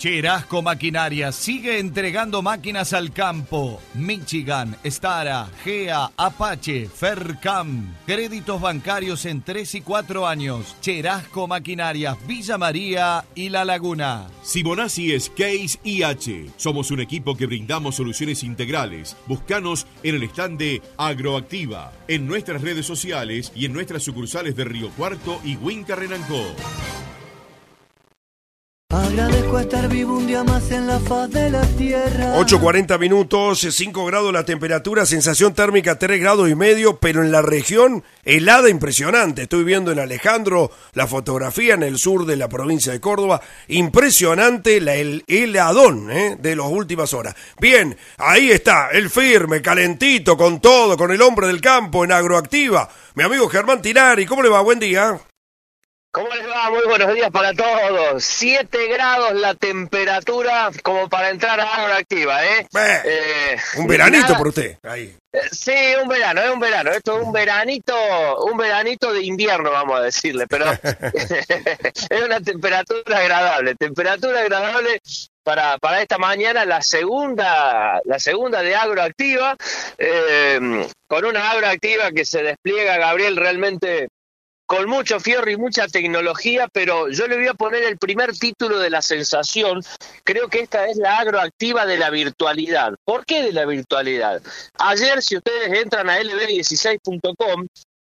Cherasco Maquinaria sigue entregando máquinas al campo. Michigan, Stara, GEA, Apache, Fercam. Créditos bancarios en 3 y 4 años. Cherasco Maquinarias, Villa María y La Laguna. Sibonacci es Case IH. Somos un equipo que brindamos soluciones integrales. Buscanos en el stand de Agroactiva, en nuestras redes sociales y en nuestras sucursales de Río Cuarto y Huinca Renancó. Agradezco estar vivo un día más en la faz de la tierra. 8.40 minutos, 5 grados la temperatura, sensación térmica 3 grados y medio, pero en la región helada impresionante. Estoy viendo en Alejandro la fotografía en el sur de la provincia de Córdoba. Impresionante la, el heladón ¿eh? de las últimas horas. Bien, ahí está, el firme, calentito, con todo, con el hombre del campo en agroactiva. Mi amigo Germán Tinari, ¿cómo le va? Buen día. ¿Cómo les va? Muy buenos días para todos. 7 grados la temperatura como para entrar a agroactiva, ¿eh? Eh, Un veranito nada- por usted. Ahí. Eh, Sí, un verano, es un verano. Esto es un veranito, un veranito de invierno, vamos a decirle, pero (laughs) (laughs) es una temperatura agradable, temperatura agradable para, para esta mañana, la segunda, la segunda de agroactiva, eh, con una agroactiva que se despliega, Gabriel, realmente con mucho fierro y mucha tecnología, pero yo le voy a poner el primer título de la sensación. Creo que esta es la agroactiva de la virtualidad. ¿Por qué de la virtualidad? Ayer, si ustedes entran a lb16.com,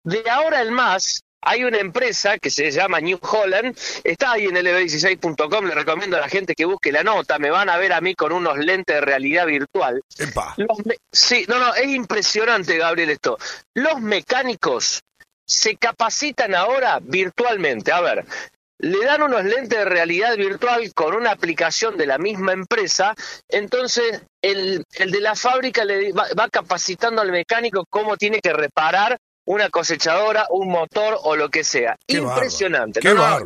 de ahora en más hay una empresa que se llama New Holland, está ahí en lb16.com, le recomiendo a la gente que busque la nota, me van a ver a mí con unos lentes de realidad virtual. Los sí, no, no, es impresionante, Gabriel, esto. Los mecánicos se capacitan ahora virtualmente. A ver, le dan unos lentes de realidad virtual con una aplicación de la misma empresa, entonces el, el de la fábrica le va, va capacitando al mecánico cómo tiene que reparar una cosechadora, un motor o lo que sea. Qué Impresionante. Qué no, no,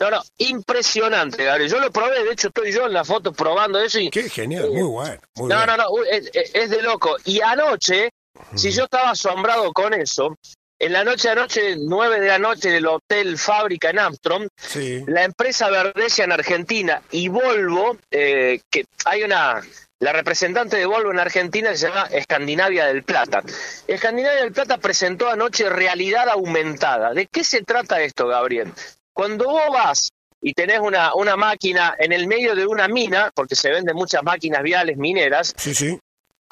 no, no, impresionante, Gabriel. Yo lo probé, de hecho estoy yo en la foto probando eso y... Qué genial, muy bueno. Muy no, bueno. no, no, es, es- es de loco. Y anoche, si yo estaba asombrado con eso, en la noche de anoche, 9 de la noche, del Hotel Fábrica en Armstrong, Sí. la empresa Verdesia en Argentina y Volvo, eh, que hay una, la representante de Volvo en Argentina se llama Escandinavia del Plata. Escandinavia del Plata presentó anoche realidad aumentada. ¿De qué se trata esto, Gabriel? Cuando vos vas y tenés una, una máquina en el medio de una mina, porque se venden muchas máquinas viales mineras, Sí, sí.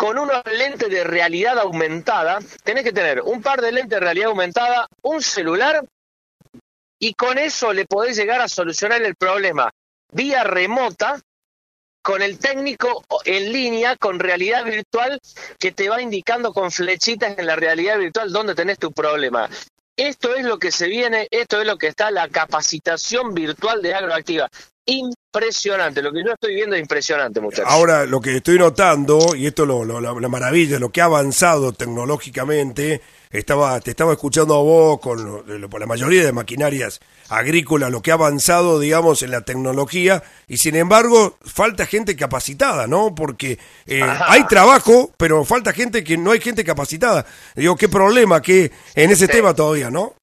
Con unos lentes de realidad aumentada, tenés que tener un par de lentes de realidad aumentada, un celular, y con eso le podés llegar a solucionar el problema vía remota con el técnico en línea con realidad virtual que te va indicando con flechitas en la realidad virtual dónde tenés tu problema. Esto es lo que se viene, esto es lo que está la capacitación virtual de Agroactiva. Impresionante, lo que yo estoy viendo es impresionante, muchachos. Ahora, lo que estoy notando, y esto lo, lo- la, la maravilla, lo que ha avanzado tecnológicamente, estaba, te estaba escuchando a vos con lo- la mayoría de maquinarias agrícolas, lo que ha avanzado, digamos, en la tecnología, y sin embargo, falta gente capacitada, ¿no? Porque eh, hay trabajo, pero falta gente que no hay gente capacitada. Digo, qué problema que en ese Sí. tema todavía, ¿no?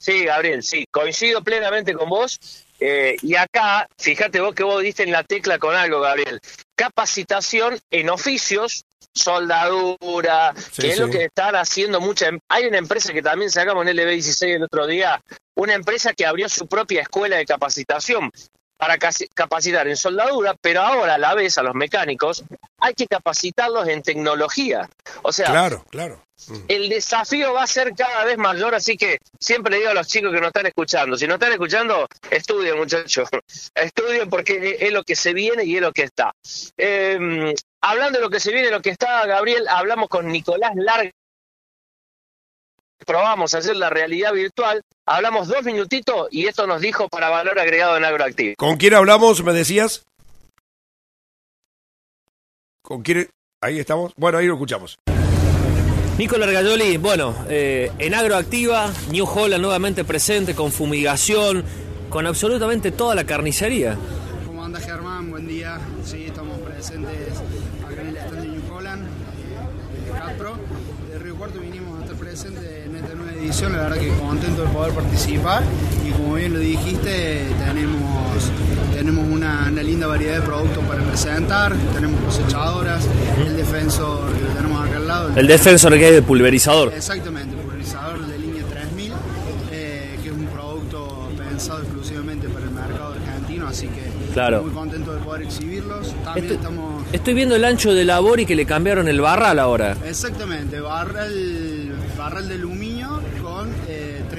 Sí, Gabriel, sí, coincido plenamente con vos. Eh, y acá, fíjate vos que vos diste en la tecla con algo, Gabriel. Capacitación en oficios, soldadura, Sí, que es lo que están haciendo muchas. Hay una empresa que también sacamos en LB16 el otro día, una empresa que abrió su propia escuela de capacitación para capacitar en soldadura, pero ahora a la vez a los mecánicos hay que capacitarlos en tecnología. O sea, Claro, claro. el desafío va a ser cada vez mayor, así que siempre le digo a los chicos que nos están escuchando, si no están escuchando, estudien muchachos, (laughs) estudien porque es lo que se viene y es lo que está. Eh, hablando de lo que se viene y lo que está, Gabriel, hablamos con Nicolás Larga, probamos hacer la realidad virtual, hablamos dos minutitos y esto nos dijo para valor agregado en Agroactivo. ¿Con quién hablamos, me decías? ¿Con quién? Ahí estamos. Bueno, ahí lo escuchamos. Nico Largayoli, bueno, eh, en Agroactiva, New Holland nuevamente presente con fumigación, con absolutamente toda la carnicería. ¿Cómo anda Germán? Buen día. Sí, estamos presentes acá en el stand de New Holland, eh, de Capro. De Río Cuarto vinimos a estar presentes edición, la verdad que contento de poder participar y como bien lo dijiste, tenemos, tenemos una, una linda variedad de productos para presentar, tenemos cosechadoras, el defensor que lo tenemos acá al lado. El defensor que es de pulverizador. Exactamente, pulverizador de línea 3000, eh, que es un producto pensado exclusivamente para el mercado argentino, así que Claro. muy contento de poder exhibirlos. También Esto- estamos... Estoy viendo el ancho de labor y que le cambiaron el barral ahora. Exactamente, barral, barral de aluminio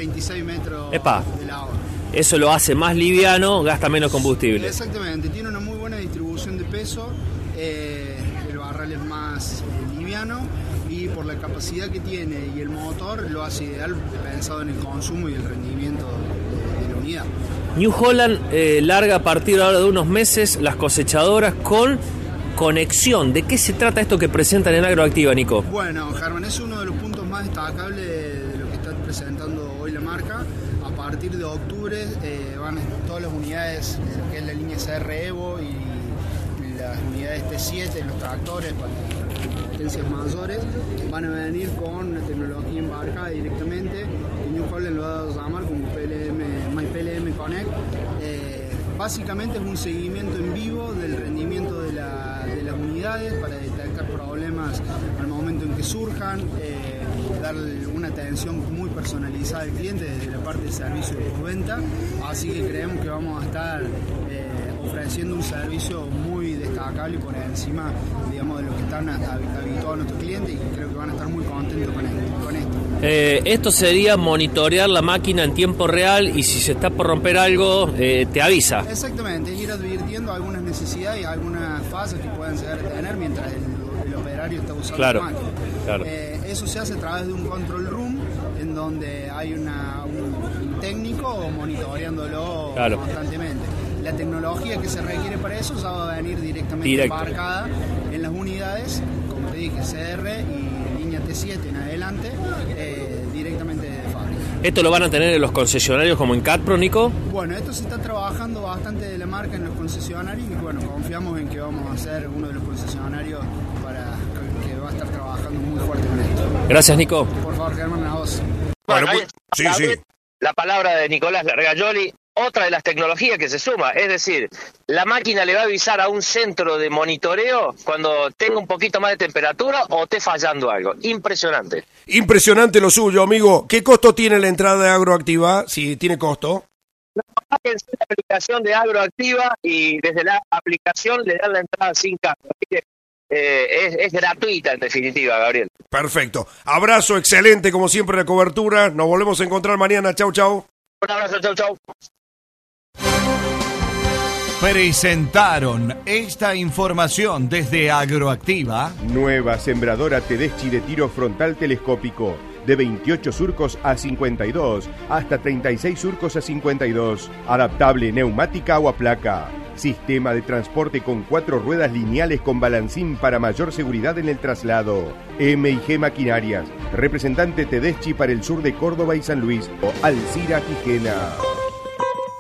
26 metros Epa. de la. Eso lo hace más liviano, gasta menos combustible. Exactamente, tiene una muy buena distribución de peso, eh, el barral es más eh, liviano y por la capacidad que tiene y el motor lo hace ideal pensado en el consumo y el rendimiento de, la unidad. New Holland eh, larga a partir ahora de unos meses las cosechadoras con conexión. ¿De qué se trata esto que presentan en Agroactiva, Nico? Bueno, Germán, es uno de los puntos más destacables partir de octubre eh, van todas las unidades, eh, que es la línea CR Evo y las unidades T7, los tractores para potencias mayores, van a venir con una tecnología embarcada directamente. Y New Holland lo dado a llamar como PLM, MyPLM Connect. Eh, básicamente es un seguimiento en vivo del rendimiento de, la- de las unidades para detectar problemas al momento en que surjan, eh, darle una atención muy personalizada al cliente desde la parte de servicio de postventa. Así que creemos que vamos a estar eh, ofreciendo un servicio muy destacable y por encima digamos, de lo que están hab- habituados nuestros clientes y creo que van a estar muy contentos con esto. Eh, esto sería monitorear la máquina en tiempo real y si se está por romper algo, eh, te avisa. Exactamente, ir advirtiendo algunas necesidades y algunas fases que puedan llegar a tener mientras el, el operario está usando Claro, la máquina. claro. Eh, eso se hace a través de un control room en donde hay una, un- técnico monitoreándolo Claro. constantemente. La tecnología que se requiere para eso ya va a venir directamente Directo. embarcada en las unidades, como te dije, CR y línea T7 en adelante, eh, directamente de fábrica. ¿Esto lo van a tener en los concesionarios como en Catpro, Nico? Bueno, esto se está trabajando bastante de la marca en los concesionarios y bueno, confiamos en que vamos a ser uno de los concesionarios para que va a estar trabajando muy fuerte con esto. Gracias, Nico. Por favor, Germán, a vos. Bueno, ahí sí, sí. bien La palabra de Nicolás Largayoli, otra de las tecnologías que se suma, es decir, la máquina le va a avisar a un centro de monitoreo cuando tenga un poquito más de temperatura o esté fallando algo. Impresionante. Impresionante lo suyo, amigo. ¿Qué costo tiene la entrada de Agroactiva? Si tiene costo. Bájense la aplicación de Agroactiva y desde la aplicación le dan la entrada sin cargo. Así que eh, es, es gratuita en definitiva, Gabriel. Perfecto. Abrazo, excelente como siempre la cobertura. Nos volvemos a encontrar mañana. Chau, chau. Un abrazo, chau, chau. Presentaron esta información desde Agroactiva. Nueva sembradora Tedeschi de tiro frontal telescópico. De 28 surcos a 52 hasta 36 surcos a 52. Adaptable neumática o a placa. Sistema de transporte con cuatro ruedas lineales con balancín para mayor seguridad en el traslado. M&G Maquinarias. Representante Tedeschi para el sur de Córdoba y San Luis. O Alcira Quijena.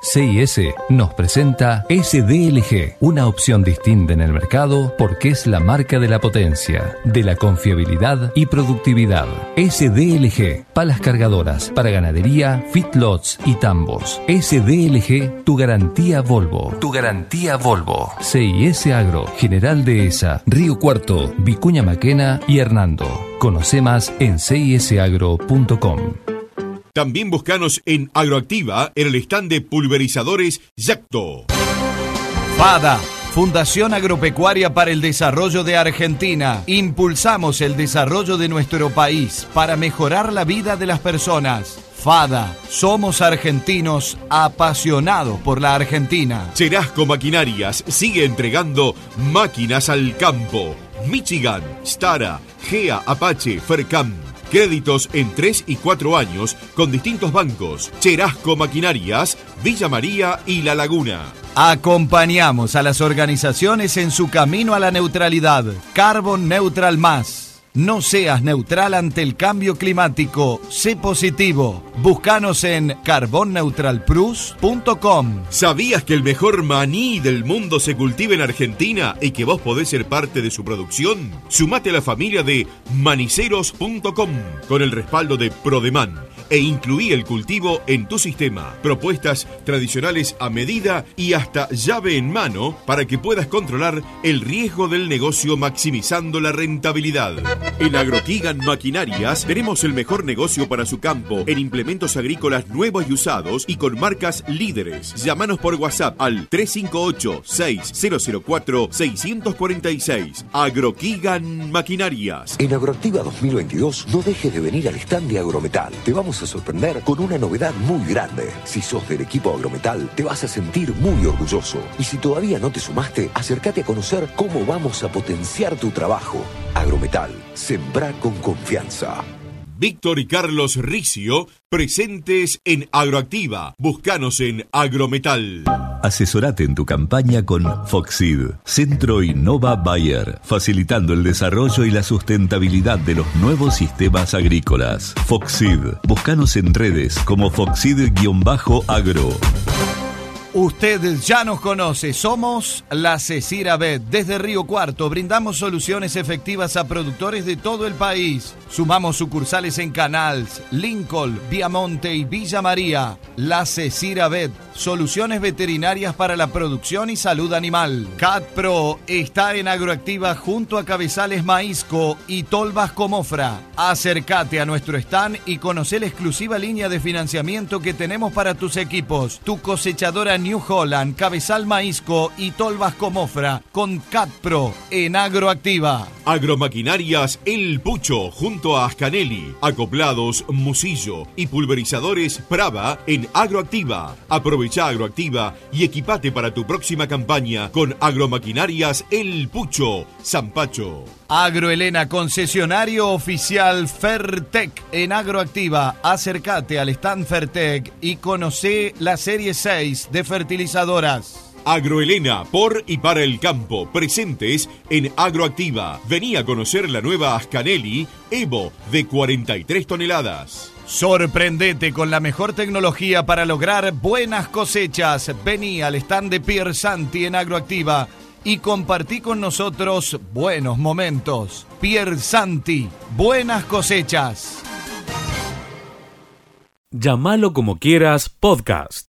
CIS nos presenta SDLG, una opción distinta en el mercado porque es la marca de la potencia, de la confiabilidad y productividad. SDLG, palas cargadoras para ganadería, feedlots y tambos. SDLG, tu garantía Volvo. Tu garantía Volvo. CIS Agro, General Dehesa, Río Cuarto, Vicuña Maquena y Hernando. Conoce más en cisagro.com. También buscanos en Agroactiva en el stand de pulverizadores Yacto. FADA, Fundación Agropecuaria para el Desarrollo de Argentina. Impulsamos el desarrollo de nuestro país para mejorar la vida de las personas. FADA, somos argentinos apasionados por la Argentina. Cherasco Maquinarias sigue entregando máquinas al campo. Michigan, Stara, GEA, Apache, Fercam. Créditos en 3 y 4 años con distintos bancos. Cherasco Maquinarias, Villa María y La Laguna. Acompañamos a las organizaciones en su camino a la neutralidad. Carbon Neutral Más. No seas neutral ante el cambio climático. Sé positivo. Búscanos en carbonneutralprus.com. ¿Sabías que el mejor maní del mundo se cultiva en Argentina y que vos podés ser parte de su producción? Sumate a la familia de maniceros.com con el respaldo de Prodeman e incluí el cultivo en tu sistema. Propuestas tradicionales a medida y hasta llave en mano para que puedas controlar el riesgo del negocio maximizando la rentabilidad. En Agroquigan Maquinarias tenemos el mejor negocio para su campo en implementos agrícolas nuevos y usados y con marcas líderes. Llámanos por WhatsApp al 358-6004-646. Agroquigan Maquinarias. En Agroactiva 2022 no dejes de venir al stand de Agrometal. Te vamos a sorprender con una novedad muy grande. Si sos del equipo Agrometal, te vas a sentir muy orgulloso. Y si todavía no te sumaste, acércate a conocer cómo vamos a potenciar tu trabajo. Agrometal, sembra con confianza. Víctor y Carlos Ricio, presentes en Agroactiva. Búscanos en Agrometal. Asesorate en tu campaña con Foxid, Centro Innova Bayer, facilitando el desarrollo y la sustentabilidad de los nuevos sistemas agrícolas. Foxid, búscanos en redes como Foxid-agro. Usted ya nos conoce, somos la Cecira Bet. Desde Río Cuarto brindamos soluciones efectivas a productores de todo el país. Sumamos sucursales en Canals, Lincoln, Viamonte y Villa María. La Cecira Bet, soluciones veterinarias para la producción y salud animal. Cat Pro está en Agroactiva junto a Cabezales Maízco y Tolvas Comofra. Acércate a nuestro stand y conoce la exclusiva línea de financiamiento que tenemos para tus equipos. Tu cosechadora New Holland, Cabezal Maízco y Tolvas Comofra con Cat Pro en Agroactiva. Agromaquinarias El Pucho junto a Ascanelli, acoplados Musillo y pulverizadores Prava en Agroactiva. Aprovecha Agroactiva y equipate para tu próxima campaña con Agromaquinarias El Pucho, Zampacho. Agroelena, concesionario oficial Fertec en Agroactiva. Acércate al stand Fertec y conoce la serie 6 de fertilizadoras. Agroelena, por y para el campo, presentes en Agroactiva. Vení a conocer la nueva Ascanelli Evo de 43 toneladas. Sorprendete con la mejor tecnología para lograr buenas cosechas. Vení al stand de Pier Santi en Agroactiva y compartí con nosotros buenos momentos. Pier Santi, buenas cosechas. Llámalo como quieras podcast.